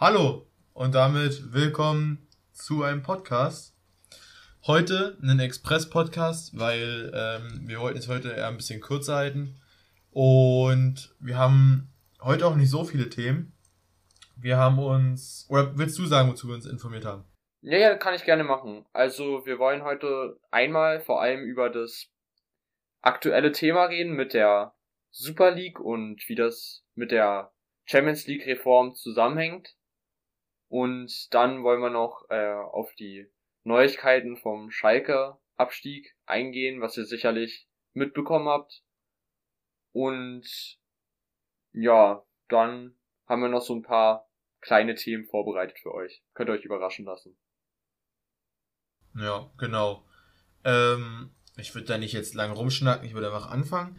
Hallo und damit willkommen zu einem Podcast. Heute einen Express-Podcast, weil ähm, wir wollten es heute eher ein bisschen kürzer halten. Und wir haben heute auch nicht so viele Themen. Wir haben uns, oder willst du sagen, wozu wir uns informiert haben? Ja, ja, kann ich gerne machen. Also wir wollen heute einmal vor allem über das aktuelle Thema reden mit der Super League und wie das mit der Champions League Reform zusammenhängt. Und dann wollen wir noch äh, auf die Neuigkeiten vom Schalke Abstieg eingehen, was ihr sicherlich mitbekommen habt. Und ja, dann haben wir noch so ein paar kleine Themen vorbereitet für euch. Könnt ihr euch überraschen lassen. Ja, genau. Ähm, ich würde da nicht jetzt lange rumschnacken, ich würde einfach anfangen.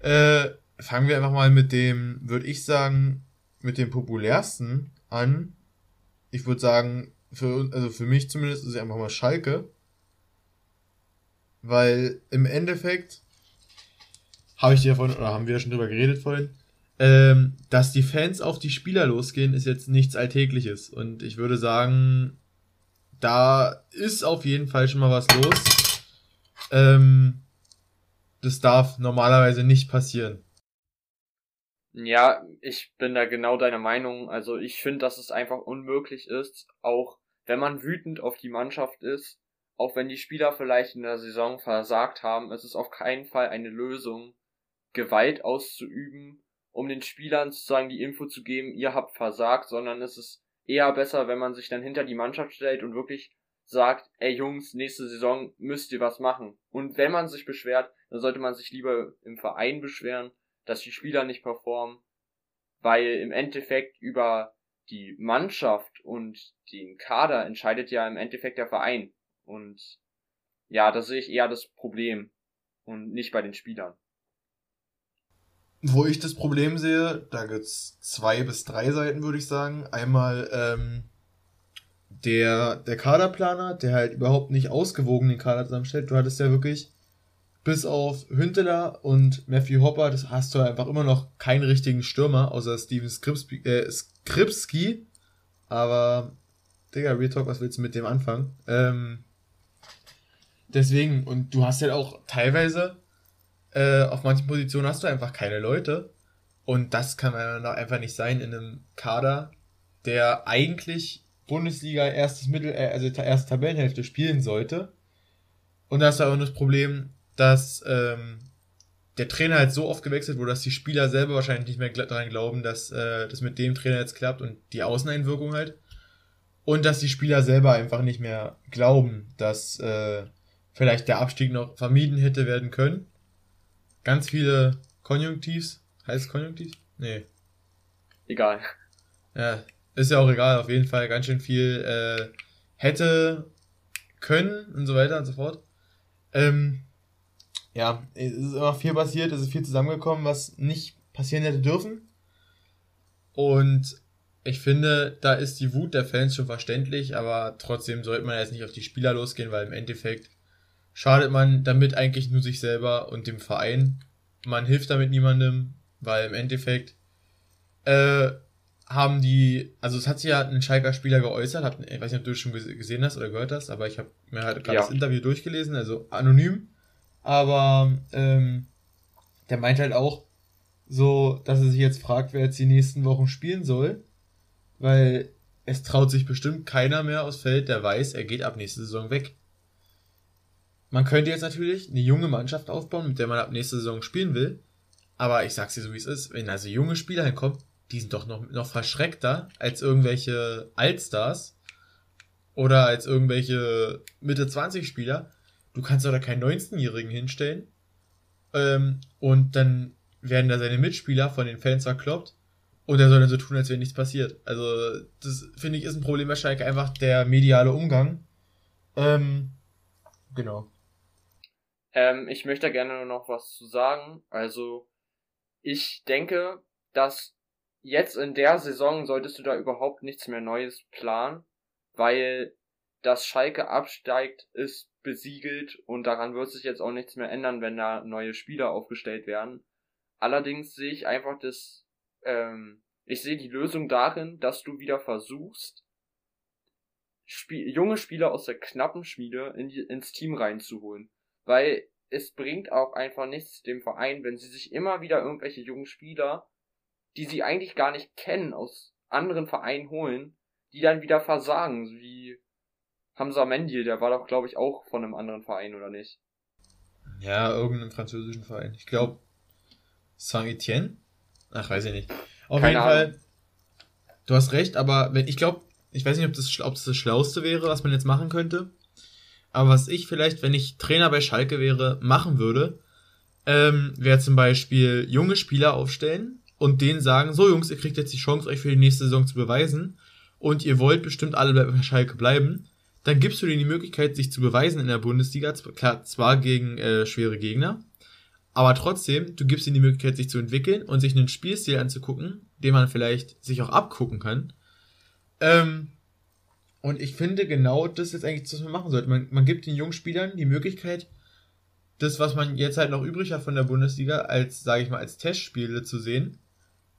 Äh, fangen wir einfach mal mit dem, würde ich sagen, mit dem populärsten an. Ich würde sagen, für, also für mich zumindest ist es einfach mal Schalke. Weil im Endeffekt habe ich dir vorhin, oder haben wir schon drüber geredet vorhin, ähm, dass die Fans auf die Spieler losgehen, ist jetzt nichts Alltägliches. Und ich würde sagen, da ist auf jeden Fall schon mal was los. Ähm, das darf normalerweise nicht passieren. Ja, ich bin da genau deiner Meinung. Also ich finde, dass es einfach unmöglich ist, auch wenn man wütend auf die Mannschaft ist, auch wenn die Spieler vielleicht in der Saison versagt haben, es ist auf keinen Fall eine Lösung, Gewalt auszuüben, um den Spielern sozusagen die Info zu geben, ihr habt versagt, sondern es ist eher besser, wenn man sich dann hinter die Mannschaft stellt und wirklich sagt, ey Jungs, nächste Saison müsst ihr was machen. Und wenn man sich beschwert, dann sollte man sich lieber im Verein beschweren, dass die Spieler nicht performen, weil im Endeffekt über die Mannschaft und den Kader entscheidet ja im Endeffekt der Verein. Und ja, da sehe ich eher das Problem und nicht bei den Spielern. Wo ich das Problem sehe, da gibt's zwei bis drei Seiten, würde ich sagen. Einmal ähm, der, der Kaderplaner, der halt überhaupt nicht ausgewogen den Kader zusammenstellt. Du hattest ja wirklich bis auf Hünteler und Matthew Hopper, das hast du einfach immer noch keinen richtigen Stürmer, außer Steven Skripski. Äh, Skripski. Aber, Digga, Real was willst du mit dem anfangen? Ähm, deswegen, und du hast ja halt auch teilweise, äh, auf manchen Positionen hast du einfach keine Leute. Und das kann man einfach nicht sein in einem Kader, der eigentlich Bundesliga erstes Mittel, äh, also erste Tabellenhälfte spielen sollte. Und da hast du auch das Problem, dass ähm, der Trainer halt so oft gewechselt wurde, dass die Spieler selber wahrscheinlich nicht mehr daran glauben, dass äh, das mit dem Trainer jetzt klappt und die Außeneinwirkung halt. Und dass die Spieler selber einfach nicht mehr glauben, dass äh, vielleicht der Abstieg noch vermieden hätte werden können. Ganz viele Konjunktivs. Heißt es Konjunktivs? Nee. Egal. Ja, ist ja auch egal. Auf jeden Fall ganz schön viel äh, hätte können und so weiter und so fort. Ähm, ja, es ist immer viel passiert, es ist viel zusammengekommen, was nicht passieren hätte dürfen. Und ich finde, da ist die Wut der Fans schon verständlich, aber trotzdem sollte man jetzt nicht auf die Spieler losgehen, weil im Endeffekt schadet man damit eigentlich nur sich selber und dem Verein. Man hilft damit niemandem, weil im Endeffekt äh, haben die, also es hat sich ja ein Schalker Spieler geäußert, hab, ich weiß nicht, ob du es schon gesehen hast oder gehört hast, aber ich habe mir halt gerade ja. das Interview durchgelesen, also anonym. Aber ähm, der meint halt auch so, dass er sich jetzt fragt, wer jetzt die nächsten Wochen spielen soll. Weil es traut sich bestimmt keiner mehr aufs Feld, der weiß, er geht ab nächste Saison weg. Man könnte jetzt natürlich eine junge Mannschaft aufbauen, mit der man ab nächste Saison spielen will. Aber ich sag's dir so, wie es ist. Wenn also junge Spieler hinkommen, die sind doch noch, noch verschreckter als irgendwelche Altstars oder als irgendwelche Mitte 20 Spieler, du kannst doch da keinen 19-Jährigen hinstellen. Ähm, und dann werden da seine Mitspieler von den Fans verkloppt. Und er soll dann so tun, als wäre nichts passiert. Also, das finde ich ist ein Problem bei einfach der mediale Umgang. Ähm, genau. Ähm, ich möchte gerne noch was zu sagen. Also, ich denke, dass jetzt in der Saison solltest du da überhaupt nichts mehr Neues planen, weil dass Schalke absteigt, ist besiegelt und daran wird sich jetzt auch nichts mehr ändern, wenn da neue Spieler aufgestellt werden. Allerdings sehe ich einfach das ähm, Ich sehe die Lösung darin, dass du wieder versuchst, Spiel junge Spieler aus der knappen Schmiede in die, ins Team reinzuholen. Weil es bringt auch einfach nichts dem Verein, wenn sie sich immer wieder irgendwelche jungen Spieler, die sie eigentlich gar nicht kennen, aus anderen Vereinen holen, die dann wieder versagen, wie Hamza Mendy, der war doch, glaube ich, auch von einem anderen Verein, oder nicht? Ja, irgendeinem französischen Verein. Ich glaube, Saint-Etienne? Ach, weiß ich nicht. Auf Keine jeden Ahnung. Fall, du hast recht, aber wenn, ich glaube, ich weiß nicht, ob das, ob das das Schlauste wäre, was man jetzt machen könnte. Aber was ich vielleicht, wenn ich Trainer bei Schalke wäre, machen würde, ähm, wäre zum Beispiel junge Spieler aufstellen und denen sagen, so Jungs, ihr kriegt jetzt die Chance, euch für die nächste Saison zu beweisen und ihr wollt bestimmt alle bei Schalke bleiben, dann gibst du denen die Möglichkeit, sich zu beweisen in der Bundesliga, klar, zwar gegen äh, schwere Gegner, aber trotzdem, du gibst ihnen die Möglichkeit, sich zu entwickeln und sich einen Spielstil anzugucken, den man vielleicht sich auch abgucken kann. Ähm, und ich finde genau das jetzt eigentlich, was man machen sollte. Man, man gibt den jungen Spielern die Möglichkeit, das, was man jetzt halt noch übrig hat von der Bundesliga, als, sage ich mal, als Testspiele zu sehen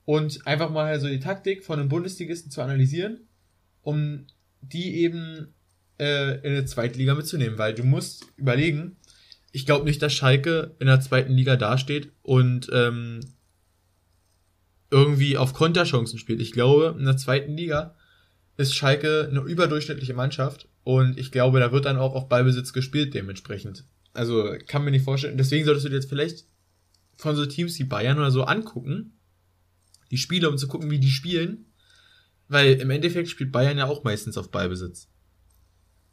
und einfach mal so die Taktik von einem Bundesligisten zu analysieren, um die eben äh, in der zweiten Liga mitzunehmen, weil du musst überlegen, ich glaube nicht, dass Schalke in der zweiten Liga dasteht und ähm, irgendwie auf Konterchancen spielt. Ich glaube, in der zweiten Liga ist Schalke eine überdurchschnittliche Mannschaft und ich glaube, da wird dann auch auf Ballbesitz gespielt dementsprechend. Also kann mir nicht vorstellen. Deswegen solltest du dir jetzt vielleicht von so Teams wie Bayern oder so angucken, die Spiele, um zu gucken, wie die spielen. Weil im Endeffekt spielt Bayern ja auch meistens auf Ballbesitz.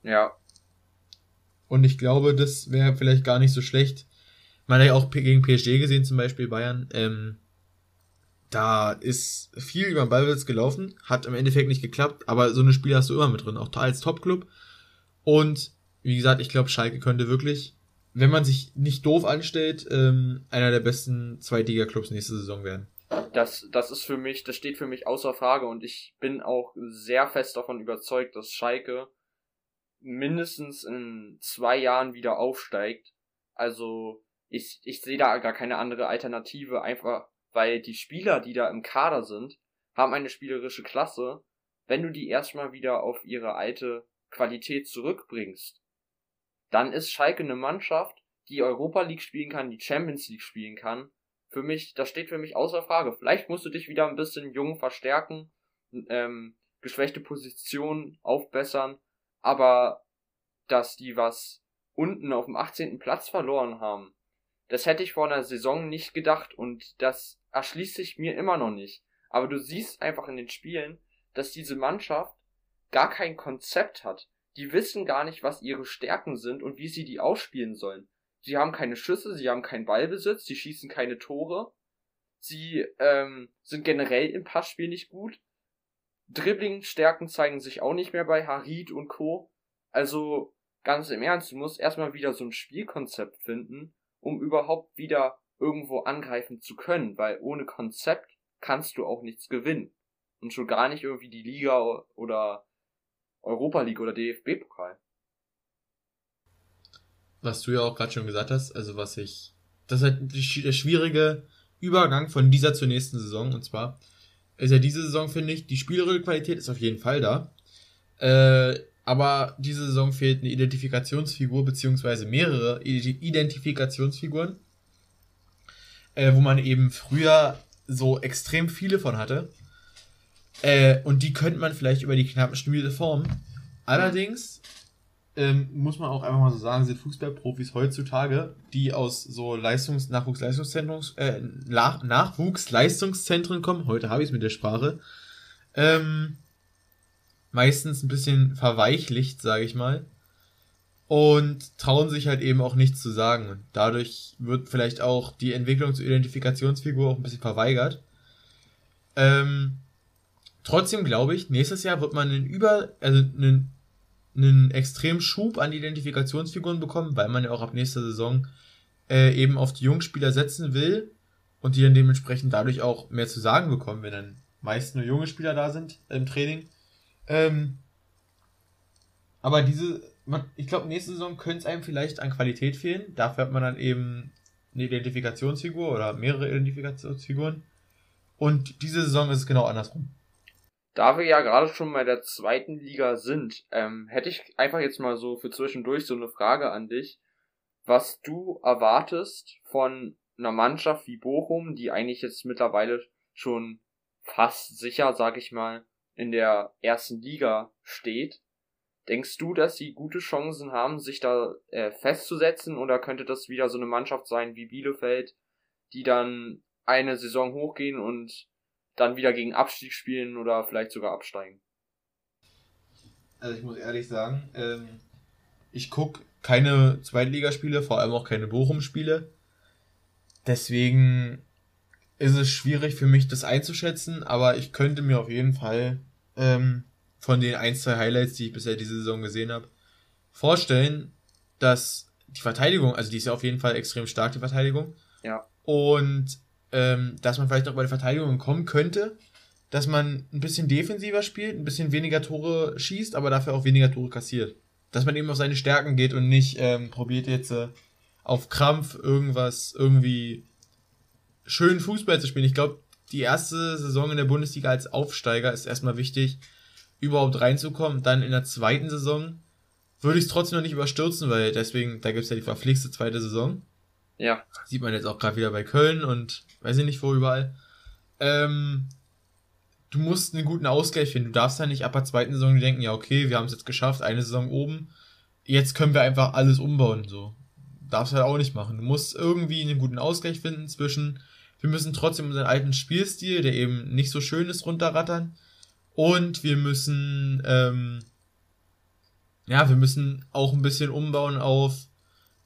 Ja. Und ich glaube, das wäre vielleicht gar nicht so schlecht. Man hat ja auch gegen PSG gesehen, zum Beispiel Bayern. Ähm, da ist viel über den Ballbesitz gelaufen, hat im Endeffekt nicht geklappt, aber so eine Spiele hast du immer mit drin, auch als Top-Club. Und wie gesagt, ich glaube, Schalke könnte wirklich, wenn man sich nicht doof anstellt, ähm, einer der besten Zweitliga-Clubs nächste Saison werden. Das, das ist für mich, das steht für mich außer Frage und ich bin auch sehr fest davon überzeugt, dass Schalke mindestens in zwei Jahren wieder aufsteigt. Also ich, ich sehe da gar keine andere Alternative, einfach weil die Spieler, die da im Kader sind, haben eine spielerische Klasse. Wenn du die erstmal wieder auf ihre alte Qualität zurückbringst, dann ist Schalke eine Mannschaft, die Europa League spielen kann, die Champions League spielen kann. Für mich, das steht für mich außer Frage. Vielleicht musst du dich wieder ein bisschen jung verstärken, ähm, geschwächte Positionen aufbessern, aber dass die was unten auf dem 18. Platz verloren haben, das hätte ich vor einer Saison nicht gedacht und das erschließt sich mir immer noch nicht. Aber du siehst einfach in den Spielen, dass diese Mannschaft gar kein Konzept hat. Die wissen gar nicht, was ihre Stärken sind und wie sie die ausspielen sollen. Sie haben keine Schüsse, sie haben keinen Ballbesitz, sie schießen keine Tore. Sie ähm, sind generell im Passspiel nicht gut. Dribbling-Stärken zeigen sich auch nicht mehr bei Harid und Co. Also ganz im Ernst, du musst erstmal wieder so ein Spielkonzept finden, um überhaupt wieder irgendwo angreifen zu können, weil ohne Konzept kannst du auch nichts gewinnen. Und schon gar nicht irgendwie die Liga oder Europa League oder DFB-Pokal. Was du ja auch gerade schon gesagt hast, also was ich, das ist halt der schwierige Übergang von dieser zur nächsten Saison, und zwar ist ja diese Saison, finde ich, die spielerische Qualität ist auf jeden Fall da. Äh, aber diese Saison fehlt eine Identifikationsfigur, beziehungsweise mehrere Identifikationsfiguren, äh, wo man eben früher so extrem viele von hatte. Äh, und die könnte man vielleicht über die knappen Spiele formen. Allerdings ähm, muss man auch einfach mal so sagen, sind Fußballprofis heutzutage, die aus so Leistungs-, Nachwuchsleistungszentren, äh, Nach Nachwuchsleistungszentren kommen, heute habe ich es mit der Sprache, ähm, meistens ein bisschen verweichlicht, sage ich mal. Und trauen sich halt eben auch nichts zu sagen. Und dadurch wird vielleicht auch die Entwicklung zur Identifikationsfigur auch ein bisschen verweigert. Ähm, trotzdem glaube ich, nächstes Jahr wird man einen über, also einen, einen extremen Schub an Identifikationsfiguren bekommen, weil man ja auch ab nächster Saison äh, eben auf die Jungspieler setzen will und die dann dementsprechend dadurch auch mehr zu sagen bekommen, wenn dann meist nur junge Spieler da sind im Training. Ähm, aber diese, ich glaube, nächste Saison könnte es einem vielleicht an Qualität fehlen. Dafür hat man dann eben eine Identifikationsfigur oder mehrere Identifikationsfiguren. Und diese Saison ist es genau andersrum. Da wir ja gerade schon bei der zweiten Liga sind, ähm, hätte ich einfach jetzt mal so für zwischendurch so eine Frage an dich, was du erwartest von einer Mannschaft wie Bochum, die eigentlich jetzt mittlerweile schon fast sicher, sag ich mal, in der ersten Liga steht. Denkst du, dass sie gute Chancen haben, sich da äh, festzusetzen, oder könnte das wieder so eine Mannschaft sein wie Bielefeld, die dann eine Saison hochgehen und dann wieder gegen Abstieg spielen oder vielleicht sogar absteigen? Also ich muss ehrlich sagen, ähm, ich gucke keine Zweitligaspiele, vor allem auch keine Bochum-Spiele. Deswegen ist es schwierig für mich, das einzuschätzen, aber ich könnte mir auf jeden Fall ähm, von den ein, zwei Highlights, die ich bisher diese Saison gesehen habe, vorstellen, dass die Verteidigung, also die ist ja auf jeden Fall extrem stark, die Verteidigung. Ja. Und ähm, dass man vielleicht auch bei der Verteidigung kommen könnte, dass man ein bisschen defensiver spielt, ein bisschen weniger Tore schießt, aber dafür auch weniger Tore kassiert. Dass man eben auf seine Stärken geht und nicht ähm, probiert jetzt äh, auf Krampf irgendwas irgendwie schön Fußball zu spielen. Ich glaube, die erste Saison in der Bundesliga als Aufsteiger ist erstmal wichtig, überhaupt reinzukommen. Dann in der zweiten Saison würde ich es trotzdem noch nicht überstürzen, weil deswegen, da gibt es ja die verpflichtete zweite Saison. Ja. Sieht man jetzt auch gerade wieder bei Köln und weiß ich nicht wo überall. Ähm, du musst einen guten Ausgleich finden. Du darfst ja nicht ab der zweiten Saison denken, ja, okay, wir haben es jetzt geschafft, eine Saison oben. Jetzt können wir einfach alles umbauen, so. Darfst halt auch nicht machen. Du musst irgendwie einen guten Ausgleich finden zwischen, wir müssen trotzdem unseren alten Spielstil, der eben nicht so schön ist, runterrattern. Und wir müssen, ähm, ja, wir müssen auch ein bisschen umbauen auf,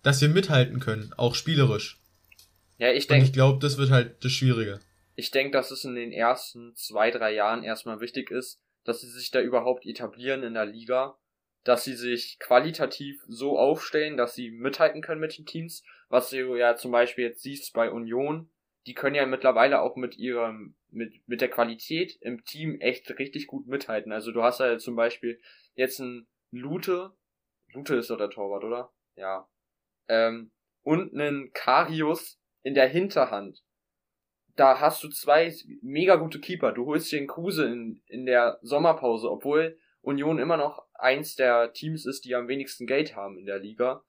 dass wir mithalten können, auch spielerisch. Ja, ich denke. Ich glaube, das wird halt das Schwierige. Ich denke, dass es in den ersten zwei, drei Jahren erstmal wichtig ist, dass sie sich da überhaupt etablieren in der Liga, dass sie sich qualitativ so aufstellen, dass sie mithalten können mit den Teams, was du ja zum Beispiel jetzt siehst bei Union, die können ja mittlerweile auch mit ihrem, mit, mit der Qualität im Team echt richtig gut mithalten. Also du hast ja zum Beispiel jetzt einen Lute, Lute ist doch der Torwart, oder? Ja. Ähm, und einen Karius, in der Hinterhand. Da hast du zwei mega gute Keeper. Du holst den Kruse in, in der Sommerpause, obwohl Union immer noch eins der Teams ist, die am wenigsten Geld haben in der Liga.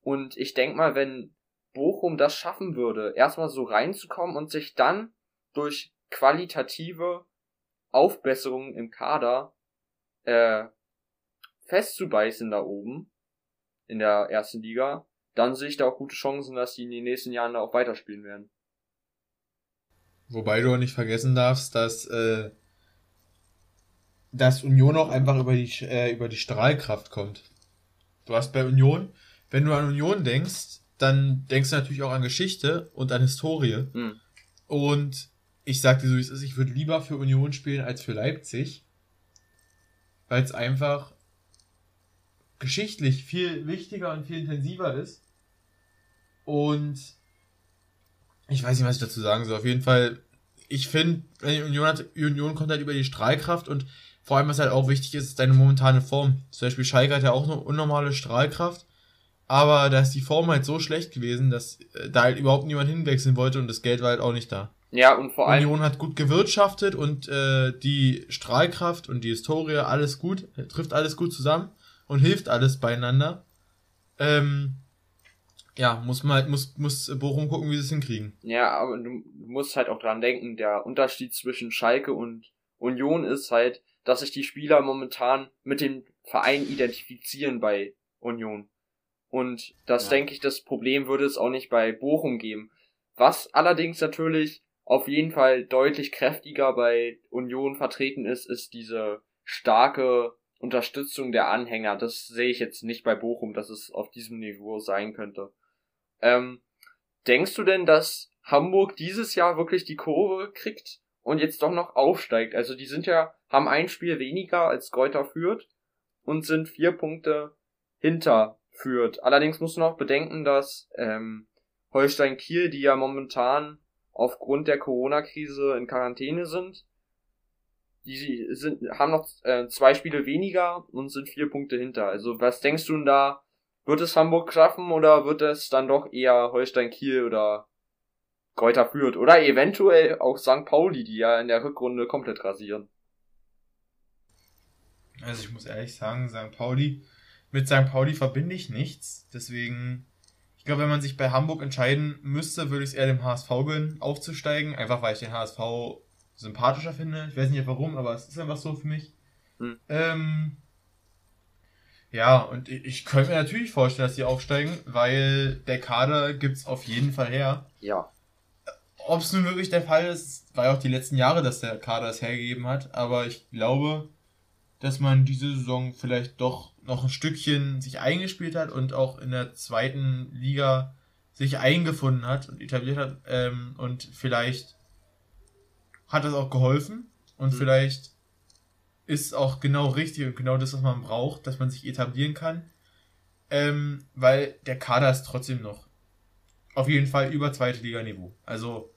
Und ich denk mal, wenn Bochum das schaffen würde, erstmal so reinzukommen und sich dann durch qualitative Aufbesserungen im Kader äh, festzubeißen da oben in der ersten Liga, dann sehe ich da auch gute Chancen, dass die in den nächsten Jahren da auch weiterspielen werden. Wobei du auch nicht vergessen darfst, dass, äh, dass Union auch einfach über die, äh, über die Strahlkraft kommt. Du hast bei Union, wenn du an Union denkst, dann denkst du natürlich auch an Geschichte und an Historie. Mhm. Und ich sag dir so, wie es ist, ich würde lieber für Union spielen als für Leipzig, weil es einfach geschichtlich viel wichtiger und viel intensiver ist. Und ich weiß nicht, was ich dazu sagen soll. Auf jeden Fall, ich finde, Union, hat, Union kommt halt über die Strahlkraft und vor allem, was halt auch wichtig ist, ist deine momentane Form. Zum Beispiel Schalke hat ja auch eine unnormale Strahlkraft, aber da ist die Form halt so schlecht gewesen, dass äh, da halt überhaupt niemand hinwechseln wollte und das Geld war halt auch nicht da. Ja, und vor allem. Union hat gut gewirtschaftet und äh, die Strahlkraft und die Historie, alles gut, trifft alles gut zusammen und hilft alles beieinander. Ähm, ja, muss man halt, muss, muss Bochum gucken, wie sie es hinkriegen. Ja, aber du musst halt auch dran denken, der Unterschied zwischen Schalke und Union ist halt, dass sich die Spieler momentan mit dem Verein identifizieren bei Union. Und das ja. denke ich, das Problem würde es auch nicht bei Bochum geben. Was allerdings natürlich auf jeden Fall deutlich kräftiger bei Union vertreten ist, ist diese starke Unterstützung der Anhänger. Das sehe ich jetzt nicht bei Bochum, dass es auf diesem Niveau sein könnte. Ähm, denkst du denn, dass Hamburg dieses Jahr wirklich die Kurve kriegt und jetzt doch noch aufsteigt? Also die sind ja, haben ein Spiel weniger als Gräuter führt und sind vier Punkte hinter führt. Allerdings muss man auch bedenken, dass ähm, Holstein Kiel, die ja momentan aufgrund der Corona-Krise in Quarantäne sind, die sind, haben noch äh, zwei Spiele weniger und sind vier Punkte hinter. Also was denkst du denn da? Wird es Hamburg schaffen oder wird es dann doch eher Holstein Kiel oder Kräuter führt. Oder eventuell auch St. Pauli, die ja in der Rückrunde komplett rasieren. Also ich muss ehrlich sagen, St. Pauli, mit St. Pauli verbinde ich nichts. Deswegen, ich glaube, wenn man sich bei Hamburg entscheiden müsste, würde ich es eher dem HSV gönnen, aufzusteigen. Einfach weil ich den HSV sympathischer finde. Ich weiß nicht warum, aber es ist einfach so für mich. Hm. Ähm, ja, und ich, ich könnte mir natürlich vorstellen, dass sie aufsteigen, weil der Kader gibt's auf jeden Fall her. Ja. Ob es nun wirklich der Fall ist, war ja auch die letzten Jahre, dass der Kader es hergegeben hat, aber ich glaube, dass man diese Saison vielleicht doch noch ein Stückchen sich eingespielt hat und auch in der zweiten Liga sich eingefunden hat und etabliert hat ähm, und vielleicht hat das auch geholfen und mhm. vielleicht ist auch genau richtig und genau das, was man braucht, dass man sich etablieren kann. Ähm, weil der Kader ist trotzdem noch auf jeden Fall über zweite Liga-Niveau. Also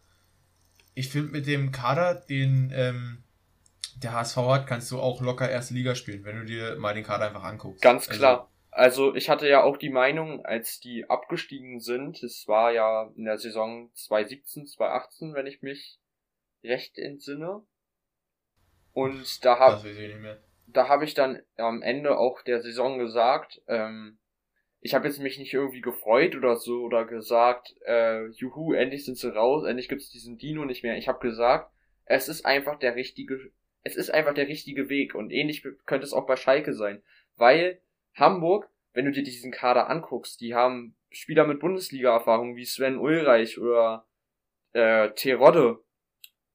ich finde mit dem Kader, den ähm, der HSV hat, kannst du auch locker erste Liga spielen, wenn du dir mal den Kader einfach anguckst. Ganz also klar. Also, also ich hatte ja auch die Meinung, als die abgestiegen sind, es war ja in der Saison 2017, 2018, wenn ich mich recht entsinne, und da habe da habe ich dann am Ende auch der Saison gesagt, ähm, ich habe jetzt mich nicht irgendwie gefreut oder so oder gesagt, äh, juhu, endlich sind sie raus, endlich gibt's diesen Dino nicht mehr. Ich habe gesagt, es ist einfach der richtige, es ist einfach der richtige Weg. Und ähnlich könnte es auch bei Schalke sein, weil Hamburg, wenn du dir diesen Kader anguckst, die haben Spieler mit Bundesliga-Erfahrung wie Sven Ulreich oder äh, Terodde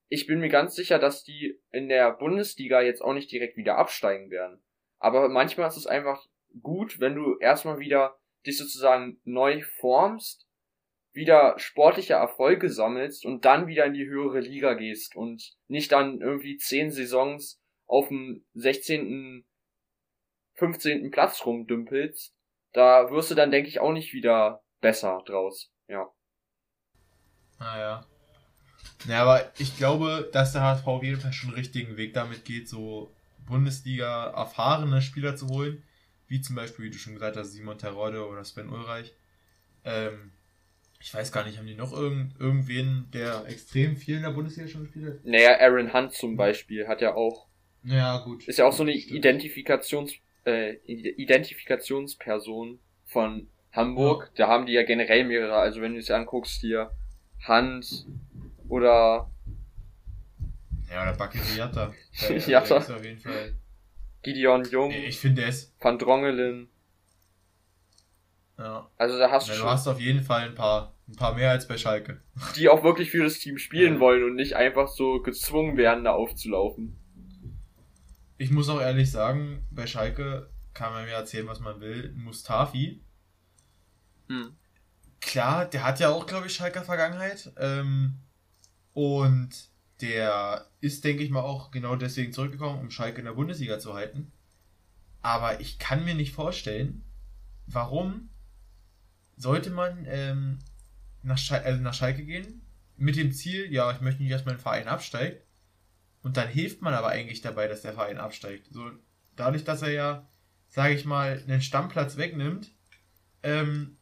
ich bin mir ganz sicher, dass die in der Bundesliga jetzt auch nicht direkt wieder absteigen werden. Aber manchmal ist es einfach gut, wenn du erstmal wieder dich sozusagen neu formst, wieder sportliche Erfolge sammelst und dann wieder in die höhere Liga gehst und nicht dann irgendwie zehn Saisons auf dem 16., 15. Platz rumdümpelst. Da wirst du dann, denke ich, auch nicht wieder besser draus. Ja. Naja. Ah, ja, aber ich glaube, dass der HSV auf jeden Fall schon einen richtigen Weg damit geht, so Bundesliga erfahrene Spieler zu holen, wie zum Beispiel, wie du schon gesagt hast, Simon Terodde oder Sven Ulreich. Ähm, ich weiß gar nicht, haben die noch irgend, irgendwen, der extrem viel in der Bundesliga schon gespielt hat? Naja, Aaron Hunt zum Beispiel hat ja auch. Ja, gut. Ist ja auch so eine Identifikations, äh, Identifikationsperson von Hamburg. Ja. Da haben die ja generell mehrere. Also wenn du es anguckst hier, Hunt, oder. Ja, oder Bakary Jatta. Jatta. auf jeden Fall. Gideon Jung. Ich finde es. Van Drongelen. Ja. Also da hast ja, du schon. Du hast auf jeden Fall ein paar, ein paar mehr als bei Schalke. Die auch wirklich für das Team spielen ja. wollen und nicht einfach so gezwungen werden, da aufzulaufen. Ich muss auch ehrlich sagen, bei Schalke kann man mir erzählen, was man will. Mustafi. Hm. Klar, der hat ja auch, glaube ich, Schalker Vergangenheit. Ähm, und der ist, denke ich mal, auch genau deswegen zurückgekommen, um Schalke in der Bundesliga zu halten. Aber ich kann mir nicht vorstellen, warum sollte man ähm, nach, Schal also nach Schalke gehen mit dem Ziel, ja, ich möchte nicht, dass mein Verein absteigt. Und dann hilft man aber eigentlich dabei, dass der Verein absteigt. So, dadurch, dass er ja, sage ich mal, einen Stammplatz wegnimmt, ähm,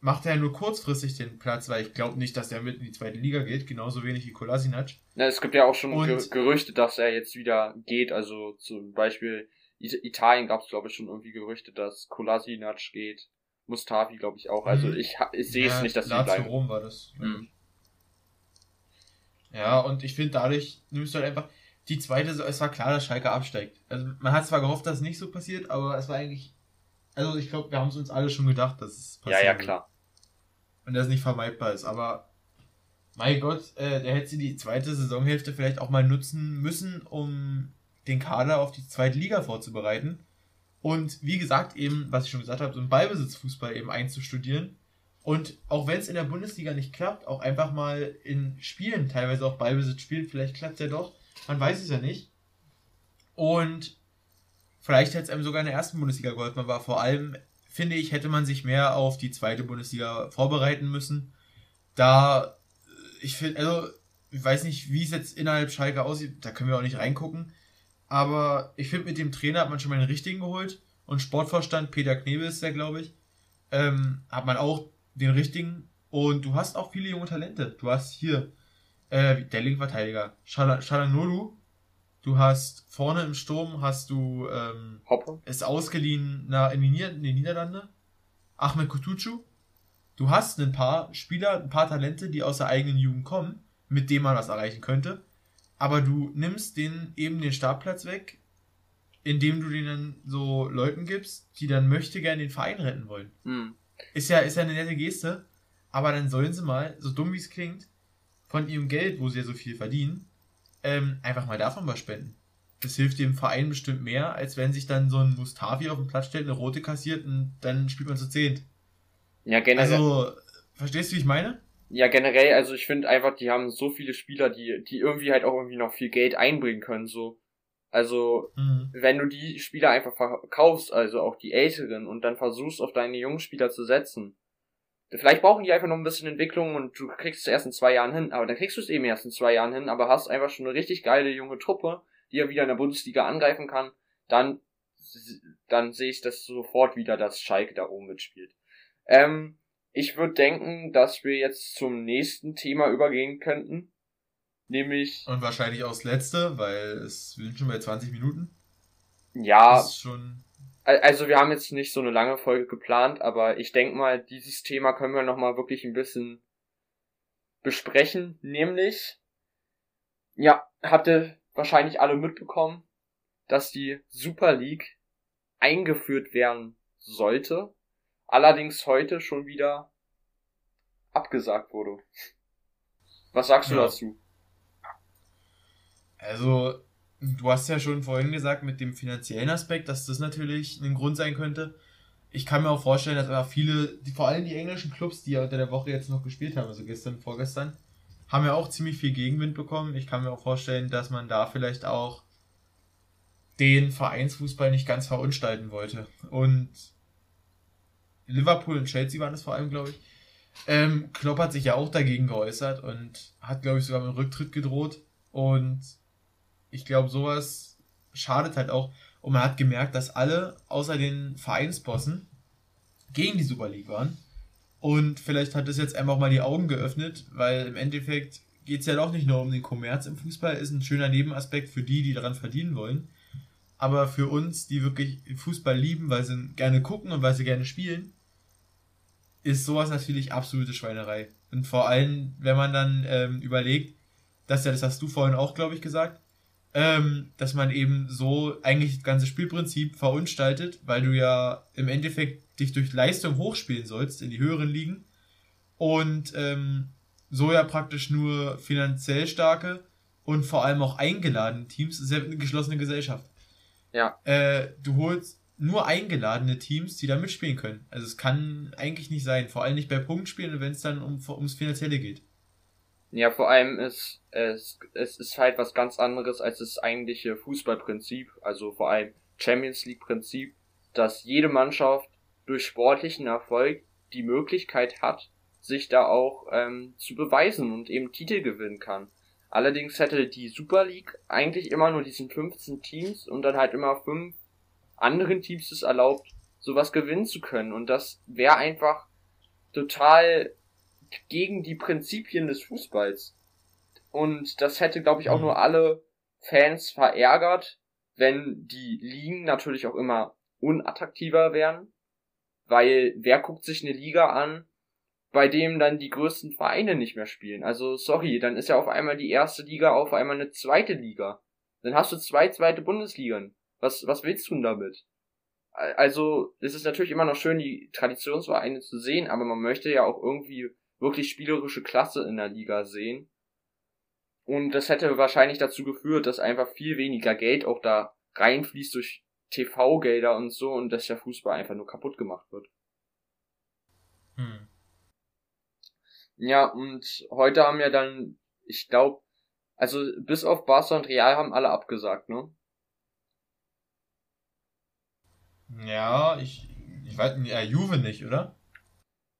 macht er nur kurzfristig den Platz, weil ich glaube nicht, dass er mit in die zweite Liga geht, genauso wenig wie Kolasinac. Ja, es gibt ja auch schon und, Gerüchte, dass er jetzt wieder geht, also zum Beispiel Italien gab es glaube ich schon irgendwie Gerüchte, dass Kolasinac geht, Mustafi glaube ich auch, also mhm. ich, ich sehe ja, es nicht, dass sie bleiben. Rom war das. Mhm. Ja, und ich finde dadurch nimmst du halt einfach die zweite, es war klar, dass Schalke absteigt. Also man hat zwar gehofft, dass es nicht so passiert, aber es war eigentlich also ich glaube, wir haben es uns alle schon gedacht, dass es passiert. Ja, ja, klar und das nicht vermeidbar ist. Aber mein Gott, äh, der hätte sie die zweite Saisonhälfte vielleicht auch mal nutzen müssen, um den Kader auf die zweite Liga vorzubereiten. Und wie gesagt, eben, was ich schon gesagt habe, so einen Ballbesitzfußball eben einzustudieren. Und auch wenn es in der Bundesliga nicht klappt, auch einfach mal in Spielen, teilweise auch Ballbesitz spielen, vielleicht klappt es ja doch, man weiß es ja nicht. Und vielleicht hätte es einem sogar in der ersten Bundesliga geholfen, aber vor allem finde ich, hätte man sich mehr auf die zweite Bundesliga vorbereiten müssen. Da, ich finde, also, ich weiß nicht, wie es jetzt innerhalb Schalke aussieht, da können wir auch nicht reingucken. Aber ich finde, mit dem Trainer hat man schon mal den richtigen geholt. Und Sportvorstand, Peter Knebel ist der, glaube ich, ähm, hat man auch den richtigen Und du hast auch viele junge Talente. Du hast hier äh, der Linksverteidiger, Shalanolu. Du hast vorne im Sturm hast du ähm, Hoppe. ist ausgeliehen nach, in, die Nieder in die Niederlande. Ahmed Kutucu. Du hast ein paar Spieler, ein paar Talente, die aus der eigenen Jugend kommen, mit denen man was erreichen könnte. Aber du nimmst denen eben den Startplatz weg, indem du denen so Leuten gibst, die dann möchte gerne den Verein retten wollen. Mhm. Ist ja, ist ja eine nette Geste, aber dann sollen sie mal, so dumm wie es klingt, von ihrem Geld, wo sie ja so viel verdienen, ähm, einfach mal davon was spenden. Das hilft dem Verein bestimmt mehr, als wenn sich dann so ein Mustafi auf den Platz stellt, eine rote kassiert und dann spielt man zu zehnt. Ja, generell. Also, verstehst du, wie ich meine? Ja, generell, also ich finde einfach, die haben so viele Spieler, die, die irgendwie halt auch irgendwie noch viel Geld einbringen können, so. Also, mhm. wenn du die Spieler einfach verkaufst, also auch die älteren, und dann versuchst, auf deine jungen Spieler zu setzen, Vielleicht brauchen die einfach noch ein bisschen Entwicklung und du kriegst es erst in zwei Jahren hin, aber dann kriegst du es eben erst in zwei Jahren hin, aber hast einfach schon eine richtig geile junge Truppe, die ja wieder in der Bundesliga angreifen kann, dann, dann sehe ich das sofort wieder, dass Schalke da oben mitspielt. Ähm, ich würde denken, dass wir jetzt zum nächsten Thema übergehen könnten. Nämlich. Und wahrscheinlich auch das letzte, weil es wir sind schon bei 20 Minuten. Ja. Das ist schon also wir haben jetzt nicht so eine lange Folge geplant, aber ich denke mal, dieses Thema können wir nochmal wirklich ein bisschen besprechen, nämlich, ja, habt ihr wahrscheinlich alle mitbekommen, dass die Super League eingeführt werden sollte, allerdings heute schon wieder abgesagt wurde. Was sagst du ja. dazu? Also, Du hast ja schon vorhin gesagt mit dem finanziellen Aspekt, dass das natürlich ein Grund sein könnte. Ich kann mir auch vorstellen, dass aber viele, die, vor allem die englischen Clubs, die ja unter der Woche jetzt noch gespielt haben, also gestern, vorgestern, haben ja auch ziemlich viel Gegenwind bekommen. Ich kann mir auch vorstellen, dass man da vielleicht auch den Vereinsfußball nicht ganz verunstalten wollte. Und Liverpool und Chelsea waren es vor allem, glaube ich. Ähm, Klopp hat sich ja auch dagegen geäußert und hat, glaube ich, sogar mit Rücktritt gedroht. Und ich glaube, sowas schadet halt auch. Und man hat gemerkt, dass alle außer den Vereinsbossen gegen die Super League waren. Und vielleicht hat das jetzt einfach mal die Augen geöffnet, weil im Endeffekt geht es ja doch nicht nur um den Kommerz im Fußball, ist ein schöner Nebenaspekt für die, die daran verdienen wollen. Aber für uns, die wirklich Fußball lieben, weil sie gerne gucken und weil sie gerne spielen, ist sowas natürlich absolute Schweinerei. Und vor allem, wenn man dann ähm, überlegt, dass ja, das hast du vorhin auch, glaube ich, gesagt, ähm, dass man eben so eigentlich das ganze Spielprinzip verunstaltet, weil du ja im Endeffekt dich durch Leistung hochspielen sollst in die höheren Ligen und ähm, so ja praktisch nur finanziell starke und vor allem auch eingeladene Teams, das ist ja eine geschlossene Gesellschaft. Ja. Äh, du holst nur eingeladene Teams, die da mitspielen können. Also es kann eigentlich nicht sein, vor allem nicht bei Punktspielen, wenn es dann um, ums Finanzielle geht. Ja, vor allem ist es, es ist halt was ganz anderes als das eigentliche Fußballprinzip, also vor allem Champions League Prinzip, dass jede Mannschaft durch sportlichen Erfolg die Möglichkeit hat, sich da auch ähm, zu beweisen und eben Titel gewinnen kann. Allerdings hätte die Super League eigentlich immer nur diesen 15 Teams und dann halt immer fünf anderen Teams es erlaubt, sowas gewinnen zu können. Und das wäre einfach total gegen die Prinzipien des Fußballs. Und das hätte, glaube ich, auch mhm. nur alle Fans verärgert, wenn die Ligen natürlich auch immer unattraktiver wären. Weil wer guckt sich eine Liga an, bei dem dann die größten Vereine nicht mehr spielen? Also sorry, dann ist ja auf einmal die erste Liga auf einmal eine zweite Liga. Dann hast du zwei zweite Bundesligen. Was, was willst du denn damit? Also, es ist natürlich immer noch schön, die Traditionsvereine zu sehen, aber man möchte ja auch irgendwie wirklich spielerische Klasse in der Liga sehen. Und das hätte wahrscheinlich dazu geführt, dass einfach viel weniger Geld auch da reinfließt durch TV-Gelder und so und dass der Fußball einfach nur kaputt gemacht wird. Hm. Ja, und heute haben ja dann, ich glaube, also bis auf Barca und Real haben alle abgesagt, ne? Ja, ich, ich weiß, ja, Juve nicht, oder?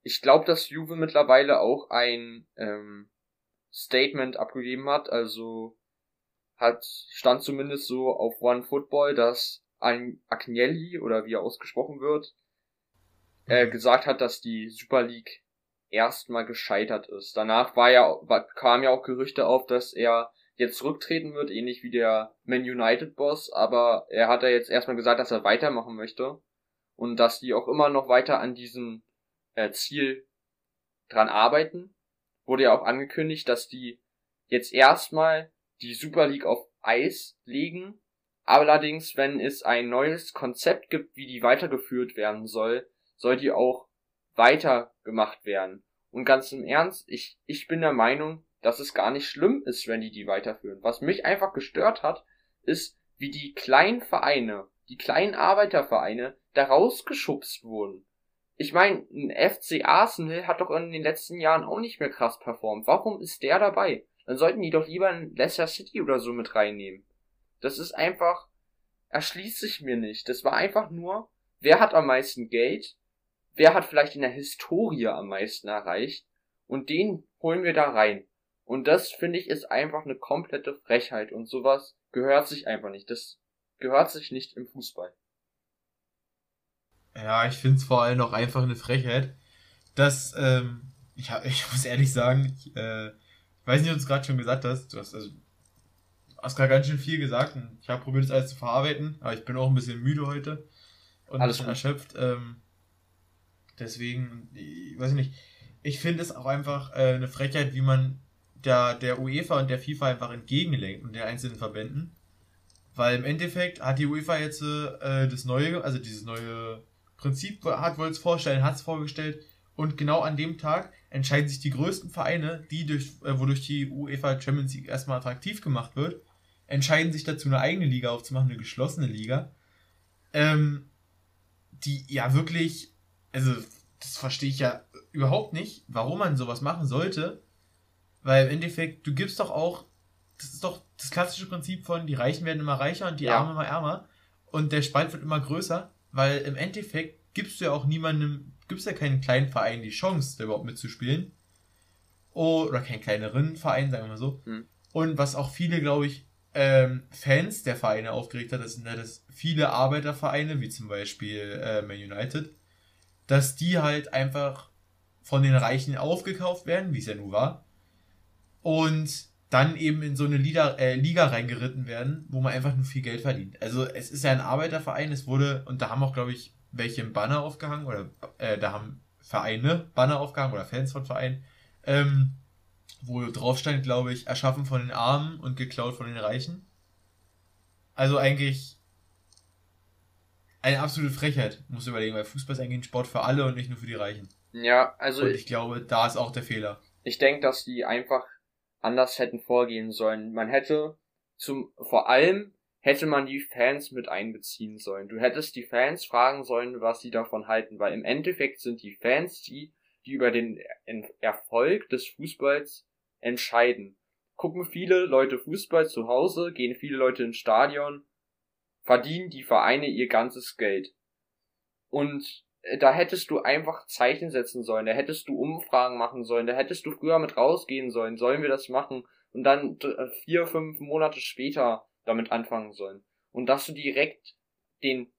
Ich glaube, dass Juve mittlerweile auch ein ähm, Statement abgegeben hat. Also hat stand zumindest so auf One Football, dass ein Agnelli oder wie er ausgesprochen wird, äh, mhm. gesagt hat, dass die Super League erstmal gescheitert ist. Danach war ja, war, kam ja auch Gerüchte auf, dass er jetzt zurücktreten wird, ähnlich wie der Man United Boss, aber er hat ja jetzt erstmal gesagt, dass er weitermachen möchte und dass die auch immer noch weiter an diesem äh, Ziel dran arbeiten. Wurde ja auch angekündigt, dass die jetzt erstmal die Super League auf Eis legen. Allerdings, wenn es ein neues Konzept gibt, wie die weitergeführt werden soll, soll die auch weitergemacht werden. Und ganz im Ernst, ich, ich bin der Meinung, dass es gar nicht schlimm ist, wenn die die weiterführen. Was mich einfach gestört hat, ist, wie die kleinen Vereine, die kleinen Arbeitervereine da rausgeschubst wurden. Ich meine, ein FC Arsenal hat doch in den letzten Jahren auch nicht mehr krass performt. Warum ist der dabei? Dann sollten die doch lieber ein Leicester City oder so mit reinnehmen. Das ist einfach, erschließt sich mir nicht. Das war einfach nur, wer hat am meisten Geld? Wer hat vielleicht in der Historie am meisten erreicht? Und den holen wir da rein. Und das finde ich ist einfach eine komplette Frechheit und sowas gehört sich einfach nicht. Das gehört sich nicht im Fußball. Ja, ich finde es vor allem auch einfach eine Frechheit, dass, ähm, ich, ich muss ehrlich sagen, ich, äh, ich weiß nicht, ob du es gerade schon gesagt hast, du hast also hast gerade ganz schön viel gesagt und ich habe probiert, das alles zu verarbeiten, aber ich bin auch ein bisschen müde heute und alles bisschen erschöpft. Ähm, deswegen, ich weiß nicht, ich finde es auch einfach äh, eine Frechheit, wie man der, der UEFA und der FIFA einfach entgegenlenkt und der einzelnen Verbänden. Weil im Endeffekt hat die UEFA jetzt äh, das neue, also dieses neue Prinzip hat wohl es vorstellen, hat es vorgestellt. Und genau an dem Tag entscheiden sich die größten Vereine, die durch, äh, wodurch die UEFA Champions League erstmal attraktiv gemacht wird, entscheiden sich dazu eine eigene Liga aufzumachen, eine geschlossene Liga, ähm, die ja wirklich, also das verstehe ich ja überhaupt nicht, warum man sowas machen sollte, weil im Endeffekt, du gibst doch auch, das ist doch das klassische Prinzip von, die Reichen werden immer reicher und die ja. Armen immer ärmer. Und der Spalt wird immer größer weil im Endeffekt gibst du ja auch niemandem, gibst ja keinen kleinen Verein die Chance, da überhaupt mitzuspielen. oder keinen kleineren Verein, sagen wir mal so. Mhm. Und was auch viele, glaube ich, ähm, Fans der Vereine aufgeregt hat, das sind ja das viele Arbeitervereine, wie zum Beispiel äh, Man United, dass die halt einfach von den Reichen aufgekauft werden, wie es ja nun war. Und dann eben in so eine Liga, äh, Liga reingeritten werden, wo man einfach nur viel Geld verdient. Also es ist ja ein Arbeiterverein, es wurde, und da haben auch, glaube ich, welche im Banner aufgehangen, oder äh, da haben Vereine Banner aufgehangen oder Fans von Vereinen, ähm, wo drauf stand, glaube ich, erschaffen von den Armen und geklaut von den Reichen. Also eigentlich eine absolute Frechheit, muss du überlegen, weil Fußball ist eigentlich ein Sport für alle und nicht nur für die Reichen. Ja, also. Und ich glaube, da ist auch der Fehler. Ich denke, dass die einfach anders hätten vorgehen sollen. Man hätte zum, vor allem hätte man die Fans mit einbeziehen sollen. Du hättest die Fans fragen sollen, was sie davon halten, weil im Endeffekt sind die Fans die, die über den Erfolg des Fußballs entscheiden. Gucken viele Leute Fußball zu Hause, gehen viele Leute ins Stadion, verdienen die Vereine ihr ganzes Geld. Und da hättest du einfach Zeichen setzen sollen, da hättest du Umfragen machen sollen, da hättest du früher mit rausgehen sollen, sollen wir das machen und dann äh, vier, fünf Monate später damit anfangen sollen. Und dass du direkt den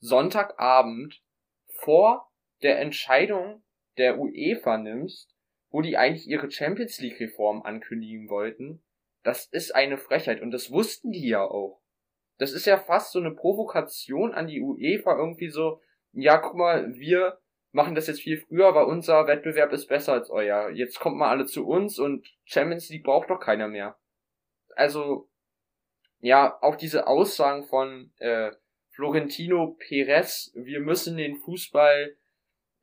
Sonntagabend vor der Entscheidung der UEFA nimmst, wo die eigentlich ihre Champions League Reform ankündigen wollten, das ist eine Frechheit und das wussten die ja auch. Das ist ja fast so eine Provokation an die UEFA irgendwie so, ja, guck mal, wir machen das jetzt viel früher, weil unser Wettbewerb ist besser als euer. Jetzt kommt mal alle zu uns und Champions League braucht doch keiner mehr. Also, ja, auch diese Aussagen von äh, Florentino Perez, wir müssen den Fußball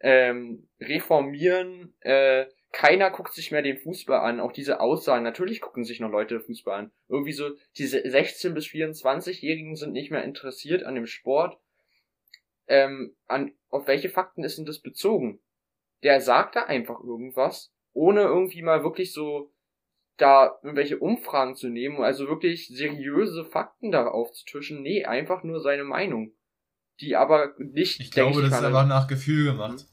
ähm, reformieren, äh, keiner guckt sich mehr den Fußball an, auch diese Aussagen, natürlich gucken sich noch Leute Fußball an. Irgendwie so, diese 16- bis 24-Jährigen sind nicht mehr interessiert an dem Sport ähm, an, auf welche Fakten ist denn das bezogen? Der sagt da einfach irgendwas, ohne irgendwie mal wirklich so da irgendwelche Umfragen zu nehmen, also wirklich seriöse Fakten da aufzutischen. Nee, einfach nur seine Meinung. Die aber nicht. Ich glaube, das ist einfach nach Gefühl gemacht. Mhm.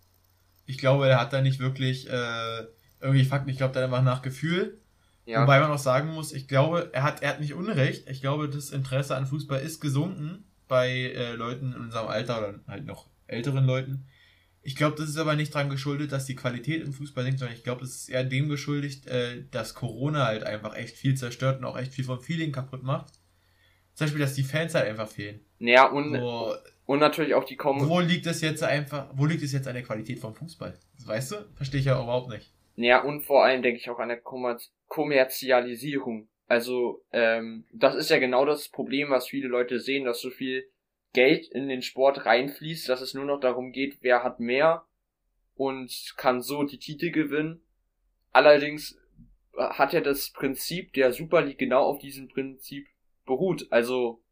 Ich glaube, er hat da nicht wirklich äh, irgendwie Fakten, ich glaube, der hat einfach nach Gefühl. Ja. Wobei man auch sagen muss, ich glaube, er hat, er hat nicht Unrecht. Ich glaube, das Interesse an Fußball ist gesunken bei äh, Leuten in unserem Alter oder halt noch älteren Leuten. Ich glaube, das ist aber nicht dran geschuldet, dass die Qualität im Fußball sinkt, sondern ich glaube, das ist eher dem geschuldigt, äh, dass Corona halt einfach echt viel zerstört und auch echt viel vom Feeling kaputt macht. Zum Beispiel, dass die Fans halt einfach fehlen. Ja, und, so, und natürlich auch die Kom Wo liegt es jetzt einfach, wo liegt es jetzt an der Qualität vom Fußball? weißt du? Verstehe ich ja überhaupt nicht. Ja, und vor allem denke ich auch an der Kommerzialisierung. Also, ähm, das ist ja genau das Problem, was viele Leute sehen, dass so viel Geld in den Sport reinfließt, dass es nur noch darum geht, wer hat mehr und kann so die Titel gewinnen. Allerdings hat ja das Prinzip der Super League genau auf diesem Prinzip beruht. Also,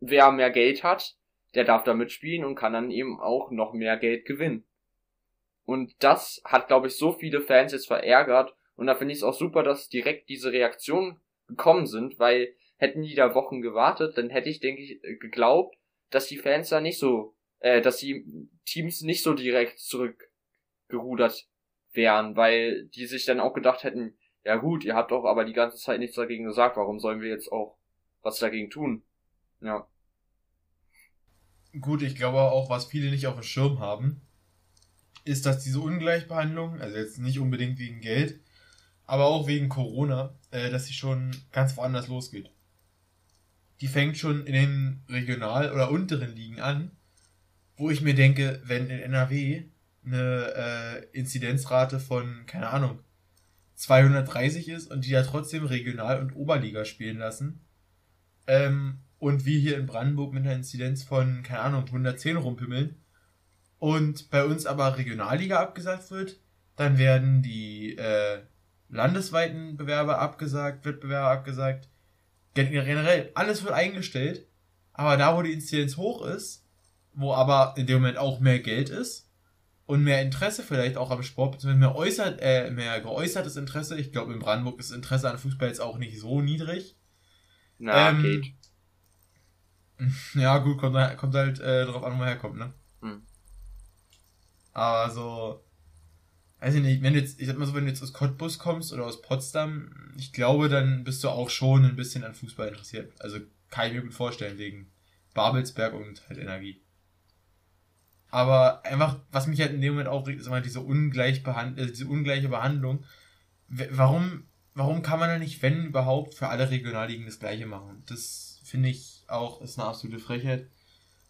wer mehr Geld hat, der darf da mitspielen und kann dann eben auch noch mehr Geld gewinnen. Und das hat, glaube ich, so viele Fans jetzt verärgert. Und da finde ich es auch super, dass direkt diese Reaktionen gekommen sind, weil hätten die da Wochen gewartet, dann hätte ich, denke ich, geglaubt, dass die Fans da nicht so, äh, dass die Teams nicht so direkt zurückgerudert wären, weil die sich dann auch gedacht hätten, ja gut, ihr habt doch aber die ganze Zeit nichts dagegen gesagt, warum sollen wir jetzt auch was dagegen tun? Ja. Gut, ich glaube auch, was viele nicht auf dem Schirm haben, ist, dass diese Ungleichbehandlung, also jetzt nicht unbedingt wegen Geld, aber auch wegen Corona, äh, dass sie schon ganz woanders losgeht. Die fängt schon in den Regional- oder unteren Ligen an, wo ich mir denke, wenn in NRW eine äh, Inzidenzrate von, keine Ahnung, 230 ist und die da trotzdem Regional- und Oberliga spielen lassen, ähm, und wir hier in Brandenburg mit einer Inzidenz von, keine Ahnung, 110 rumpimmeln, und bei uns aber Regionalliga abgesagt wird, dann werden die äh, landesweiten Bewerber abgesagt, Wettbewerber abgesagt. Generell, alles wird eingestellt. Aber da, wo die Inzidenz hoch ist, wo aber in dem Moment auch mehr Geld ist und mehr Interesse vielleicht auch am Sport, beziehungsweise mehr, äußert, äh, mehr geäußertes Interesse. Ich glaube, in Brandenburg ist das Interesse an Fußball jetzt auch nicht so niedrig. Na, ähm, geht. Ja, gut, kommt, kommt halt äh, drauf an, wo man herkommt, ne? Hm. Aber so, ich nicht, wenn du jetzt, ich sag mal so, wenn du jetzt aus Cottbus kommst oder aus Potsdam, ich glaube, dann bist du auch schon ein bisschen an Fußball interessiert. Also kann ich mir gut vorstellen, wegen Babelsberg und halt Energie. Aber einfach, was mich halt in dem Moment aufregt, ist immer diese, ungleich äh, diese ungleiche Behandlung. Warum, warum kann man da nicht, wenn überhaupt, für alle Regionalligen das Gleiche machen? Das finde ich auch, ist eine absolute Frechheit.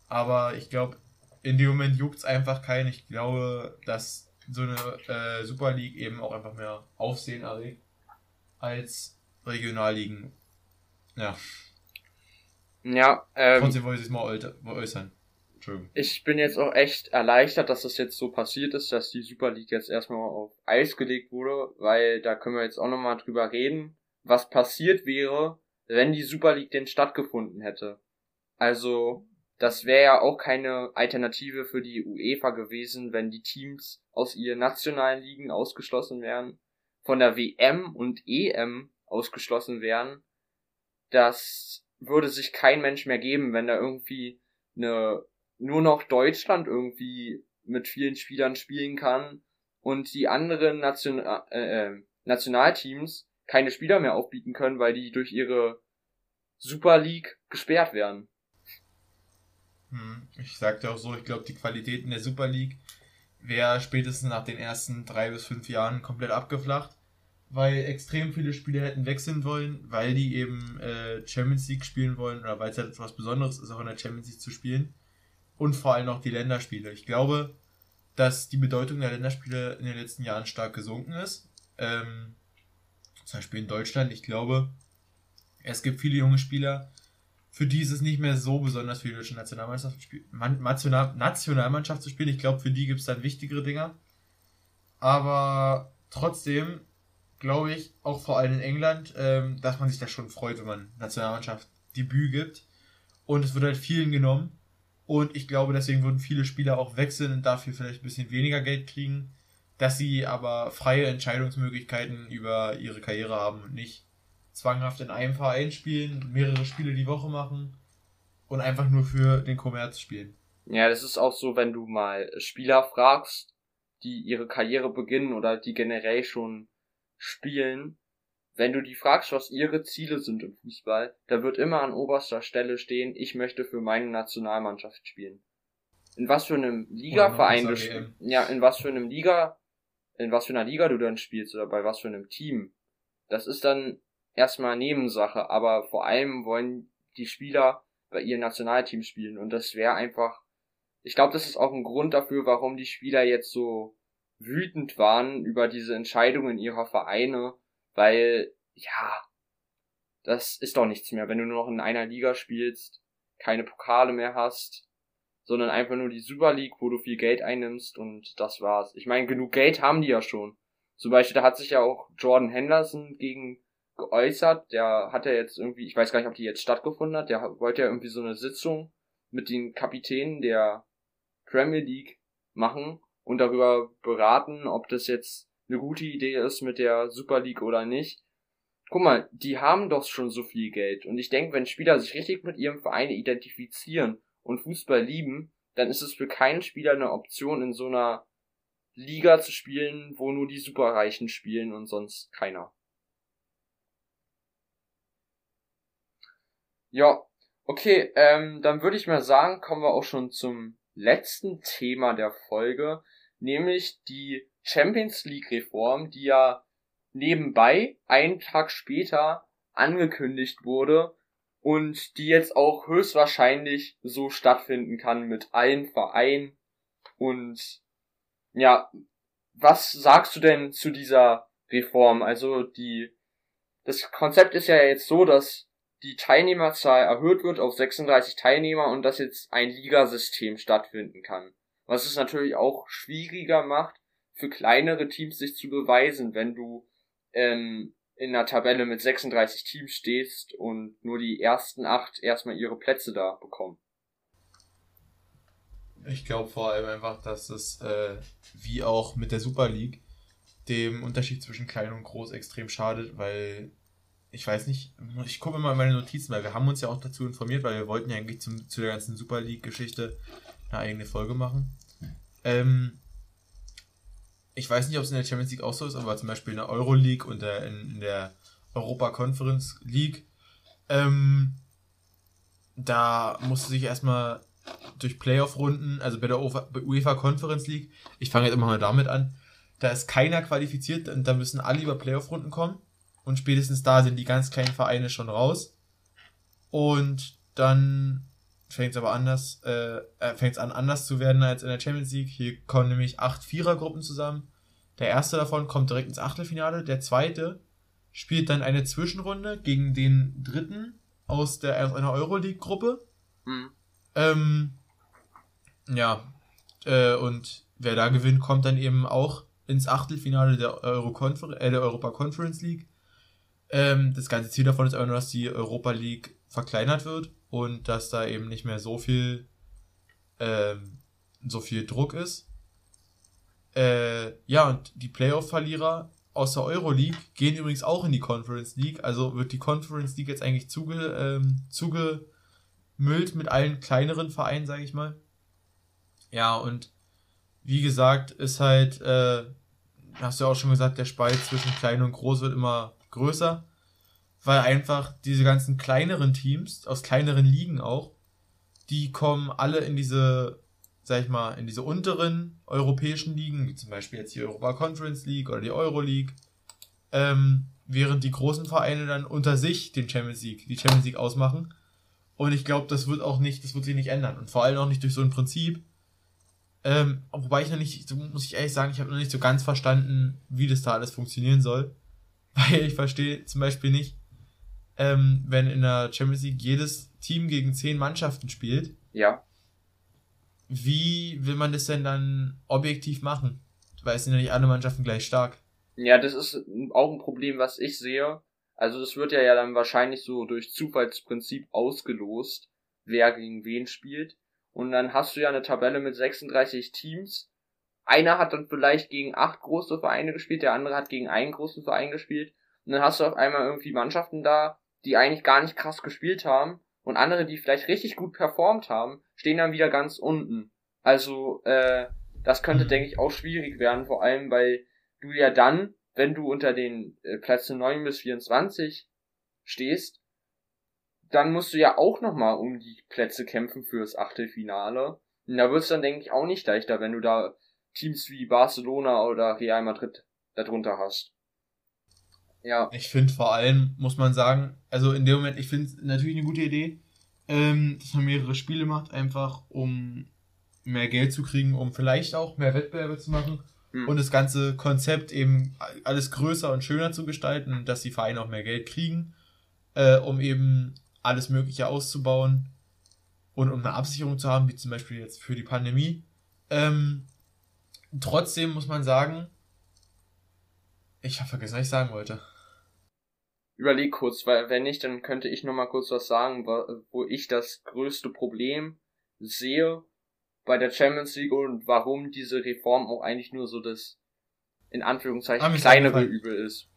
Aber ich glaube, in dem Moment juckt es einfach keinen. Ich glaube, dass so eine äh, Super League eben auch einfach mehr Aufsehen erregt als Regionalligen. Ja. Ja, ähm. Trotzdem wollte ich es mal äußern. Ich bin jetzt auch echt erleichtert, dass das jetzt so passiert ist, dass die Super League jetzt erstmal auf Eis gelegt wurde, weil da können wir jetzt auch nochmal drüber reden, was passiert wäre, wenn die Super League denn stattgefunden hätte. Also, das wäre ja auch keine Alternative für die UEFA gewesen, wenn die Teams aus ihren nationalen Ligen ausgeschlossen wären, von der WM und EM ausgeschlossen wären. Das würde sich kein Mensch mehr geben, wenn da irgendwie eine, nur noch Deutschland irgendwie mit vielen Spielern spielen kann und die anderen Nation äh, äh, Nationalteams keine Spieler mehr aufbieten können, weil die durch ihre Super League gesperrt werden. Hm, ich sagte auch so, ich glaube, die Qualität in der Super League wäre spätestens nach den ersten drei bis fünf Jahren komplett abgeflacht, weil extrem viele Spieler hätten wechseln wollen, weil die eben äh, Champions League spielen wollen oder weil es halt etwas Besonderes ist, auch in der Champions League zu spielen. Und vor allem auch die Länderspiele. Ich glaube, dass die Bedeutung der Länderspiele in den letzten Jahren stark gesunken ist. Ähm, zum Beispiel in Deutschland. Ich glaube, es gibt viele junge Spieler, für die ist es nicht mehr so besonders für die deutsche Nationalmannschaft, Nationalmannschaft zu spielen. Ich glaube, für die gibt es dann wichtigere Dinger. Aber trotzdem glaube ich, auch vor allem in England, ähm, dass man sich da schon freut, wenn man Nationalmannschaft Debüt gibt. Und es wird halt vielen genommen. Und ich glaube, deswegen würden viele Spieler auch wechseln und dafür vielleicht ein bisschen weniger Geld kriegen, dass sie aber freie Entscheidungsmöglichkeiten über ihre Karriere haben und nicht zwanghaft in einem Verein spielen, mehrere Spiele die Woche machen und einfach nur für den Kommerz spielen. Ja, das ist auch so, wenn du mal Spieler fragst, die ihre Karriere beginnen oder die generell schon spielen, wenn du die fragst, was ihre Ziele sind im Fußball, da wird immer an oberster Stelle stehen, ich möchte für meine Nationalmannschaft spielen. in was für einem Ligaverein du spielst, ja, in was für einem Liga, in was für einer Liga du dann spielst oder bei was für einem Team. Das ist dann erstmal Nebensache, aber vor allem wollen die Spieler bei ihren Nationalteams spielen und das wäre einfach, ich glaube, das ist auch ein Grund dafür, warum die Spieler jetzt so wütend waren über diese Entscheidungen ihrer Vereine, weil, ja, das ist doch nichts mehr, wenn du nur noch in einer Liga spielst, keine Pokale mehr hast, sondern einfach nur die Super League, wo du viel Geld einnimmst und das war's. Ich meine, genug Geld haben die ja schon. Zum Beispiel, da hat sich ja auch Jordan Henderson gegen geäußert, der hat ja jetzt irgendwie, ich weiß gar nicht, ob die jetzt stattgefunden hat, der wollte ja irgendwie so eine Sitzung mit den Kapitänen der Premier League machen und darüber beraten, ob das jetzt eine gute Idee ist mit der Super League oder nicht. Guck mal, die haben doch schon so viel Geld. Und ich denke, wenn Spieler sich richtig mit ihrem Verein identifizieren und Fußball lieben, dann ist es für keinen Spieler eine Option, in so einer Liga zu spielen, wo nur die Superreichen spielen und sonst keiner. Ja, okay, ähm, dann würde ich mal sagen, kommen wir auch schon zum letzten Thema der Folge, nämlich die Champions League Reform, die ja nebenbei einen Tag später angekündigt wurde und die jetzt auch höchstwahrscheinlich so stattfinden kann mit allen Vereinen und ja, was sagst du denn zu dieser Reform? Also die das Konzept ist ja jetzt so, dass die Teilnehmerzahl erhöht wird auf 36 Teilnehmer und dass jetzt ein Ligasystem stattfinden kann. Was es natürlich auch schwieriger macht, für kleinere Teams sich zu beweisen, wenn du ähm, in einer Tabelle mit 36 Teams stehst und nur die ersten acht erstmal ihre Plätze da bekommen. Ich glaube vor allem einfach, dass es, äh, wie auch mit der Super League, dem Unterschied zwischen klein und groß extrem schadet, weil ich weiß nicht, ich gucke mal in meine Notizen, weil wir haben uns ja auch dazu informiert, weil wir wollten ja eigentlich zum, zu der ganzen Super League-Geschichte eine eigene Folge machen. Ähm, ich weiß nicht, ob es in der Champions League auch so ist, aber zum Beispiel in der Euro League und der, in, in der Europa Conference League, ähm, da musste sich erstmal durch Playoff-Runden, also bei der UEFA Conference League, ich fange jetzt immer mal damit an, da ist keiner qualifiziert und da müssen alle über Playoff-Runden kommen und spätestens da sind die ganz kleinen Vereine schon raus und dann fängt es aber anders, äh, äh fängt es an anders zu werden als in der Champions League. Hier kommen nämlich acht Vierergruppen zusammen. Der erste davon kommt direkt ins Achtelfinale. Der zweite spielt dann eine Zwischenrunde gegen den dritten aus der aus einer Euroleague-Gruppe. Mhm. Ähm, ja, äh, und wer da gewinnt, kommt dann eben auch ins Achtelfinale der, Euro äh, der Europa Conference League. Ähm, das ganze Ziel davon ist aber nur, dass die Europa League verkleinert wird und dass da eben nicht mehr so viel ähm, so viel Druck ist. Äh, ja, und die Playoff-Verlierer aus der Euroleague gehen übrigens auch in die Conference League. Also wird die Conference League jetzt eigentlich zuge, ähm, zugemüllt mit allen kleineren Vereinen, sage ich mal. Ja, und wie gesagt, ist halt, äh, hast du ja auch schon gesagt, der Spalt zwischen klein und groß wird immer größer weil einfach diese ganzen kleineren Teams, aus kleineren Ligen auch, die kommen alle in diese, sag ich mal, in diese unteren europäischen Ligen, wie zum Beispiel jetzt die Europa Conference League oder die Euro League, ähm, während die großen Vereine dann unter sich den Champions League, die Champions League ausmachen. Und ich glaube, das wird auch nicht, das wird sich nicht ändern. Und vor allem auch nicht durch so ein Prinzip. Ähm, wobei ich noch nicht, muss ich ehrlich sagen, ich habe noch nicht so ganz verstanden, wie das da alles funktionieren soll. Weil ich verstehe zum Beispiel nicht, ähm, wenn in der Champions League jedes Team gegen zehn Mannschaften spielt. Ja. Wie will man das denn dann objektiv machen? Weil es sind ja nicht alle Mannschaften gleich stark. Ja, das ist auch ein Problem, was ich sehe. Also das wird ja, ja dann wahrscheinlich so durch Zufallsprinzip ausgelost, wer gegen wen spielt. Und dann hast du ja eine Tabelle mit 36 Teams. Einer hat dann vielleicht gegen acht große Vereine gespielt, der andere hat gegen einen großen Verein gespielt. Und dann hast du auf einmal irgendwie Mannschaften da, die eigentlich gar nicht krass gespielt haben und andere, die vielleicht richtig gut performt haben, stehen dann wieder ganz unten. Also, äh, das könnte, denke ich, auch schwierig werden, vor allem, weil du ja dann, wenn du unter den äh, Plätzen 9 bis 24 stehst, dann musst du ja auch nochmal um die Plätze kämpfen fürs Achtelfinale. Und da wird's dann, denke ich, auch nicht leichter, wenn du da Teams wie Barcelona oder Real Madrid darunter hast. Ja. Ich finde vor allem, muss man sagen, also in dem Moment, ich finde es natürlich eine gute Idee, ähm, dass man mehrere Spiele macht, einfach um mehr Geld zu kriegen, um vielleicht auch mehr Wettbewerbe zu machen mhm. und das ganze Konzept eben alles größer und schöner zu gestalten, dass die Vereine auch mehr Geld kriegen, äh, um eben alles Mögliche auszubauen und um eine Absicherung zu haben, wie zum Beispiel jetzt für die Pandemie. Ähm, trotzdem muss man sagen, ich habe vergessen, was ich sagen wollte. Überleg kurz, weil wenn nicht, dann könnte ich noch mal kurz was sagen, wo ich das größte Problem sehe bei der Champions League und warum diese Reform auch eigentlich nur so das in Anführungszeichen ah, kleinere Übel ist.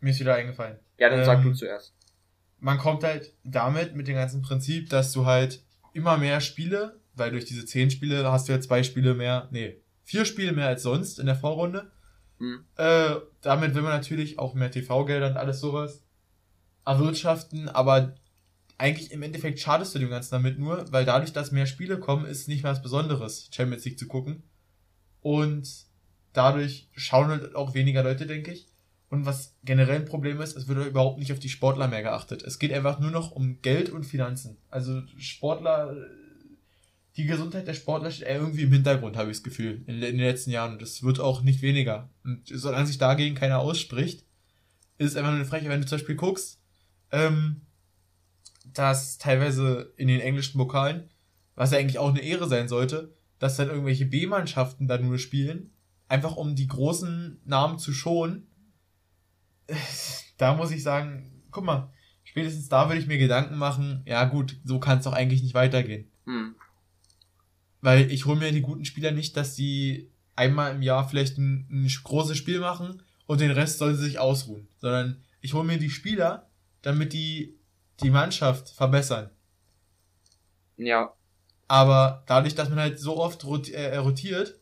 Mir ist wieder eingefallen. Ja, dann ähm, sag du ähm, zuerst. Man kommt halt damit mit dem ganzen Prinzip, dass du halt immer mehr Spiele, weil durch diese zehn Spiele hast du ja zwei Spiele mehr, nee, vier Spiele mehr als sonst in der Vorrunde. Mhm. Äh, damit will man natürlich auch mehr TV-Gelder und alles sowas erwirtschaften, aber eigentlich im Endeffekt schadest du dem Ganzen damit nur, weil dadurch, dass mehr Spiele kommen, ist nicht mehr was Besonderes, Champions League zu gucken. Und dadurch schauen halt auch weniger Leute, denke ich. Und was generell ein Problem ist, es wird überhaupt nicht auf die Sportler mehr geachtet. Es geht einfach nur noch um Geld und Finanzen. Also Sportler die Gesundheit der Sportler steht irgendwie im Hintergrund, habe ich das Gefühl, in, in, den letzten Jahren. Und das wird auch nicht weniger. Und solange sich dagegen keiner ausspricht, ist es einfach nur eine Frechheit, wenn du zum Beispiel guckst, ähm, dass teilweise in den englischen Pokalen, was ja eigentlich auch eine Ehre sein sollte, dass dann irgendwelche B-Mannschaften da nur spielen, einfach um die großen Namen zu schonen. Da muss ich sagen, guck mal, spätestens da würde ich mir Gedanken machen, ja gut, so kann es doch eigentlich nicht weitergehen. Hm. Weil ich hole mir die guten Spieler nicht, dass sie einmal im Jahr vielleicht ein, ein großes Spiel machen und den Rest sollen sie sich ausruhen. Sondern ich hole mir die Spieler, damit die die Mannschaft verbessern. Ja. Aber dadurch, dass man halt so oft äh, rotiert,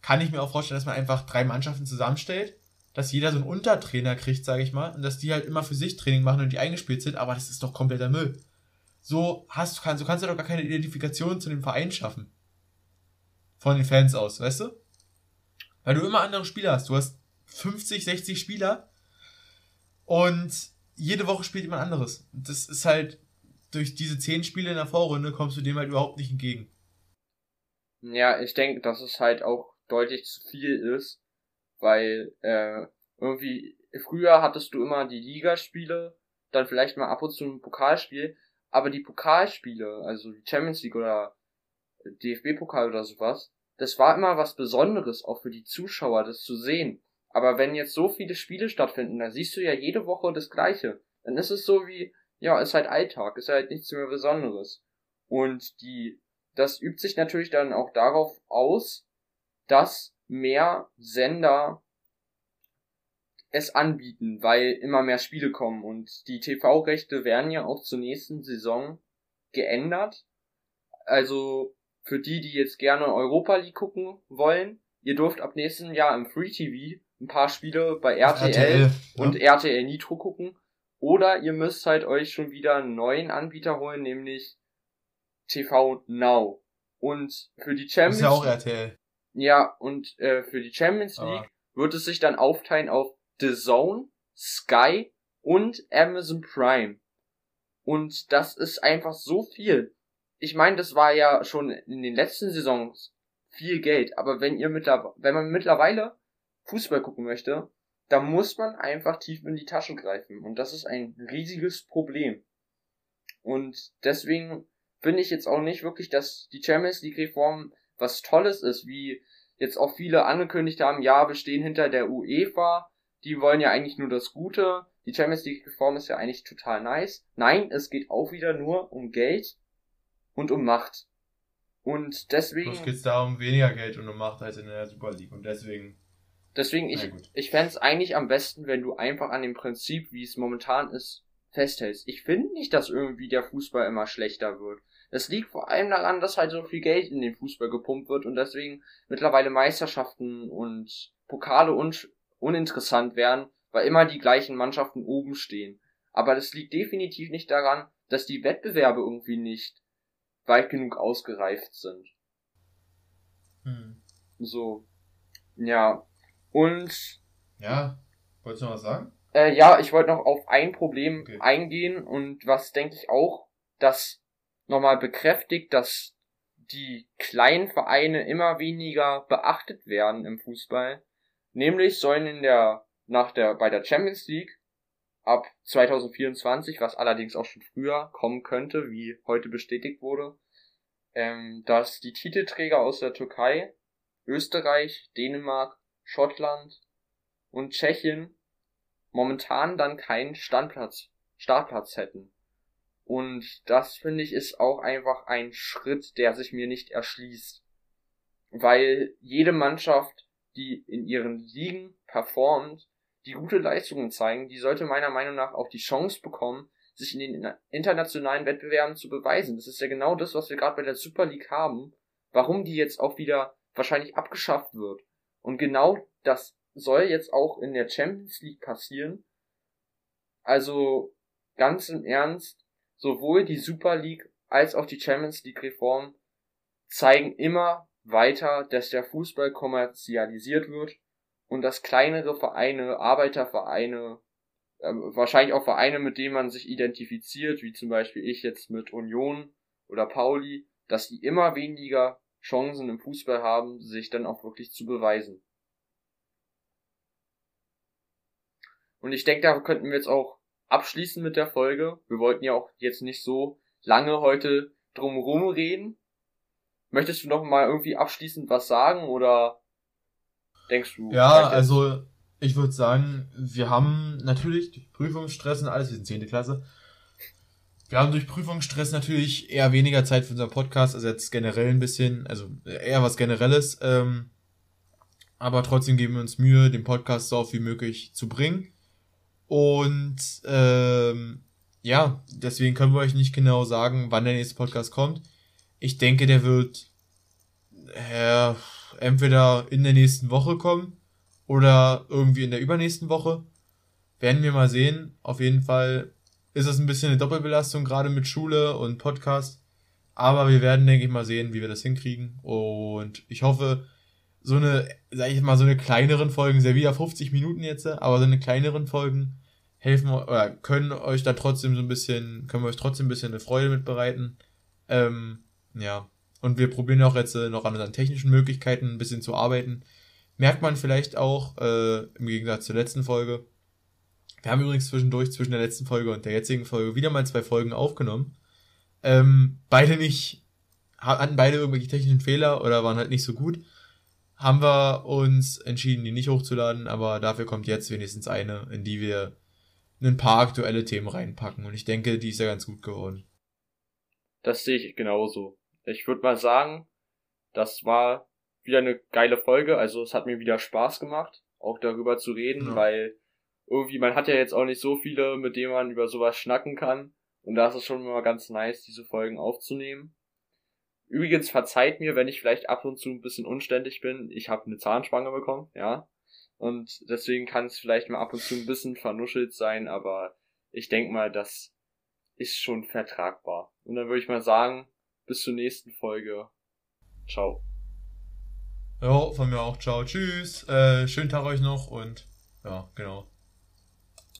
kann ich mir auch vorstellen, dass man einfach drei Mannschaften zusammenstellt, dass jeder so einen Untertrainer kriegt, sage ich mal, und dass die halt immer für sich Training machen und die eingespielt sind, aber das ist doch kompletter Müll. So hast du kannst, so kannst du doch gar keine Identifikation zu dem Verein schaffen von den Fans aus, weißt du? Weil du immer andere Spieler hast. Du hast 50, 60 Spieler und jede Woche spielt jemand anderes. Das ist halt, durch diese 10 Spiele in der Vorrunde kommst du dem halt überhaupt nicht entgegen. Ja, ich denke, dass es halt auch deutlich zu viel ist, weil äh, irgendwie früher hattest du immer die Ligaspiele, dann vielleicht mal ab und zu ein Pokalspiel, aber die Pokalspiele, also die Champions League oder DFB-Pokal oder sowas, das war immer was Besonderes, auch für die Zuschauer, das zu sehen. Aber wenn jetzt so viele Spiele stattfinden, dann siehst du ja jede Woche das Gleiche. Dann ist es so wie, ja, ist halt Alltag, ist halt nichts mehr Besonderes. Und die, das übt sich natürlich dann auch darauf aus, dass mehr Sender es anbieten, weil immer mehr Spiele kommen und die TV-Rechte werden ja auch zur nächsten Saison geändert. Also für die, die jetzt gerne Europa League gucken wollen, ihr dürft ab nächsten Jahr im Free TV ein paar Spiele bei RTL, RTL und ja. RTL Nitro gucken. Oder ihr müsst halt euch schon wieder einen neuen Anbieter holen, nämlich TV Now. Und für die Champions League. Ist ja auch RTL. Ja, und äh, für die Champions League Aber. wird es sich dann aufteilen auf The Zone, Sky und Amazon Prime. Und das ist einfach so viel ich meine, das war ja schon in den letzten Saisons viel Geld, aber wenn ihr mittlerweile, wenn man mittlerweile Fußball gucken möchte, dann muss man einfach tief in die Taschen greifen und das ist ein riesiges Problem. Und deswegen finde ich jetzt auch nicht wirklich, dass die Champions League Reform was Tolles ist, wie jetzt auch viele angekündigt haben, ja, wir stehen hinter der UEFA, die wollen ja eigentlich nur das Gute, die Champions League Reform ist ja eigentlich total nice. Nein, es geht auch wieder nur um Geld und um Macht. Und deswegen. Es geht da um weniger Geld und um Macht als in der Super League. Und deswegen. Deswegen, ich, ich fände es eigentlich am besten, wenn du einfach an dem Prinzip, wie es momentan ist, festhältst. Ich finde nicht, dass irgendwie der Fußball immer schlechter wird. Das liegt vor allem daran, dass halt so viel Geld in den Fußball gepumpt wird und deswegen mittlerweile Meisterschaften und Pokale un uninteressant werden, weil immer die gleichen Mannschaften oben stehen. Aber das liegt definitiv nicht daran, dass die Wettbewerbe irgendwie nicht weit genug ausgereift sind. Hm. So. Ja. Und. Ja, wolltest du noch was sagen? Äh, ja, ich wollte noch auf ein Problem okay. eingehen und was denke ich auch, das nochmal bekräftigt, dass die kleinen Vereine immer weniger beachtet werden im Fußball. Nämlich sollen in der, nach der, bei der Champions League ab 2024, was allerdings auch schon früher kommen könnte, wie heute bestätigt wurde, ähm, dass die Titelträger aus der Türkei, Österreich, Dänemark, Schottland und Tschechien momentan dann keinen Standplatz, Startplatz hätten. Und das finde ich ist auch einfach ein Schritt, der sich mir nicht erschließt. Weil jede Mannschaft, die in ihren Ligen performt, die gute Leistungen zeigen, die sollte meiner Meinung nach auch die Chance bekommen, sich in den internationalen Wettbewerben zu beweisen. Das ist ja genau das, was wir gerade bei der Super League haben, warum die jetzt auch wieder wahrscheinlich abgeschafft wird. Und genau das soll jetzt auch in der Champions League passieren. Also ganz im Ernst, sowohl die Super League als auch die Champions League Reform zeigen immer weiter, dass der Fußball kommerzialisiert wird und dass kleinere Vereine, Arbeitervereine, äh, wahrscheinlich auch Vereine, mit denen man sich identifiziert, wie zum Beispiel ich jetzt mit Union oder Pauli, dass die immer weniger Chancen im Fußball haben, sich dann auch wirklich zu beweisen. Und ich denke, da könnten wir jetzt auch abschließen mit der Folge. Wir wollten ja auch jetzt nicht so lange heute drumherum reden. Möchtest du noch mal irgendwie abschließend was sagen oder denkst du? Ja, also ich würde sagen, wir haben natürlich durch Prüfungsstress und alles, wir sind 10. Klasse. Wir haben durch Prüfungsstress natürlich eher weniger Zeit für unseren Podcast, also jetzt generell ein bisschen, also eher was Generelles. Ähm, aber trotzdem geben wir uns Mühe, den Podcast so oft wie möglich zu bringen. Und ähm, ja, deswegen können wir euch nicht genau sagen, wann der nächste Podcast kommt. Ich denke, der wird äh, entweder in der nächsten Woche kommen oder irgendwie in der übernächsten Woche. Werden wir mal sehen. Auf jeden Fall ist es ein bisschen eine Doppelbelastung, gerade mit Schule und Podcast. Aber wir werden, denke ich, mal sehen, wie wir das hinkriegen. Und ich hoffe, so eine, sag ich mal, so eine kleineren Folgen, sehr wieder 50 Minuten jetzt, aber so eine kleineren Folgen helfen oder können euch da trotzdem so ein bisschen, können wir euch trotzdem ein bisschen eine Freude mitbereiten. Ähm, ja. Und wir probieren auch jetzt äh, noch an unseren technischen Möglichkeiten ein bisschen zu arbeiten. Merkt man vielleicht auch, äh, im Gegensatz zur letzten Folge. Wir haben übrigens zwischendurch zwischen der letzten Folge und der jetzigen Folge wieder mal zwei Folgen aufgenommen. Ähm, beide nicht, hatten beide irgendwelche technischen Fehler oder waren halt nicht so gut haben wir uns entschieden, die nicht hochzuladen, aber dafür kommt jetzt wenigstens eine, in die wir ein paar aktuelle Themen reinpacken. Und ich denke, die ist ja ganz gut geworden. Das sehe ich genauso. Ich würde mal sagen, das war wieder eine geile Folge. Also es hat mir wieder Spaß gemacht, auch darüber zu reden, ja. weil irgendwie, man hat ja jetzt auch nicht so viele, mit denen man über sowas schnacken kann. Und da ist es schon mal ganz nice, diese Folgen aufzunehmen. Übrigens verzeiht mir, wenn ich vielleicht ab und zu ein bisschen unständig bin. Ich habe eine Zahnspange bekommen, ja. Und deswegen kann es vielleicht mal ab und zu ein bisschen vernuschelt sein, aber ich denke mal, das ist schon vertragbar. Und dann würde ich mal sagen, bis zur nächsten Folge. Ciao. Ja, von mir auch. Ciao. Tschüss. Äh, schönen Tag euch noch und ja, genau.